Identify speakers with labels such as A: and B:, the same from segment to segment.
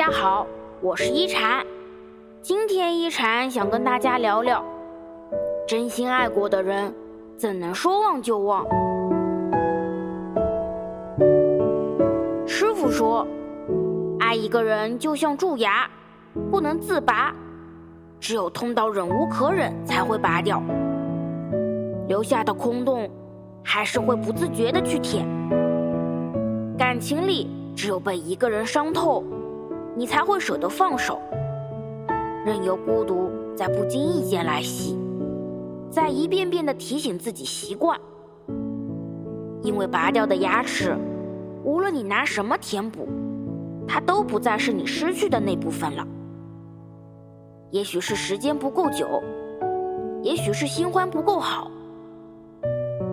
A: 家好，我是一禅。今天一禅想跟大家聊聊，真心爱过的人，怎能说忘就忘？师傅说，爱一个人就像蛀牙，不能自拔，只有痛到忍无可忍才会拔掉，留下的空洞，还是会不自觉的去舔。感情里，只有被一个人伤透，你才会舍得放手，任由孤独在不经意间来袭，在一遍遍的提醒自己习惯。因为拔掉的牙齿，无论你拿什么填补，它都不再是你失去的那部分了。也许是时间不够久，也许是新欢不够好，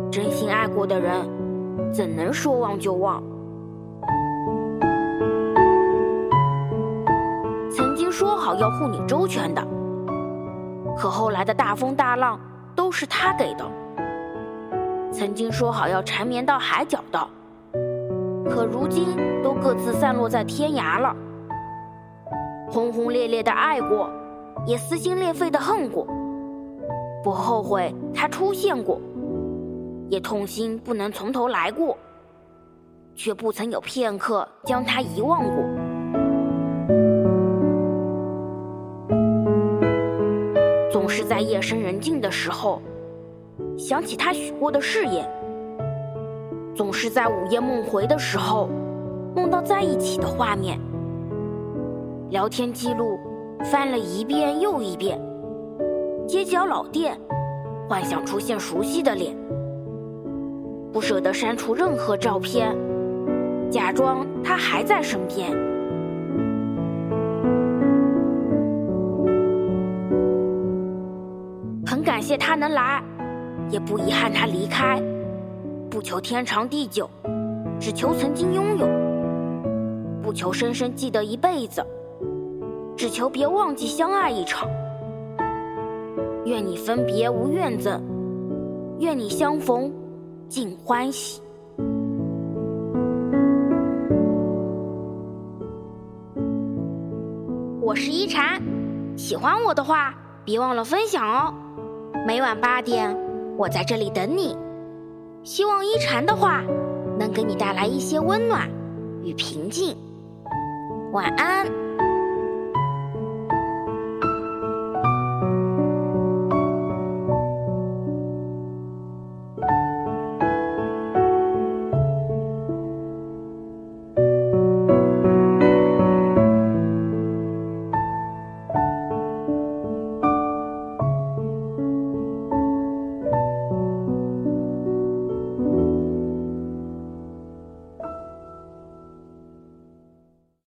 A: 真心爱过的人，怎能说忘就忘？说好要护你周全的，可后来的大风大浪都是他给的。曾经说好要缠绵到海角的，可如今都各自散落在天涯了。轰轰烈烈的爱过，也撕心裂肺的恨过，不后悔他出现过，也痛心不能从头来过，却不曾有片刻将他遗忘过。总是在夜深人静的时候，想起他许过的誓言；总是在午夜梦回的时候，梦到在一起的画面。聊天记录翻了一遍又一遍，街角老店，幻想出现熟悉的脸，不舍得删除任何照片，假装他还在身边。谢他能来，也不遗憾他离开。不求天长地久，只求曾经拥有。不求深深记得一辈子，只求别忘记相爱一场。愿你分别无怨憎，愿你相逢尽欢喜。我是一禅，喜欢我的话，别忘了分享哦。每晚八点，我在这里等你。希望一禅的话能给你带来一些温暖与平静。晚安。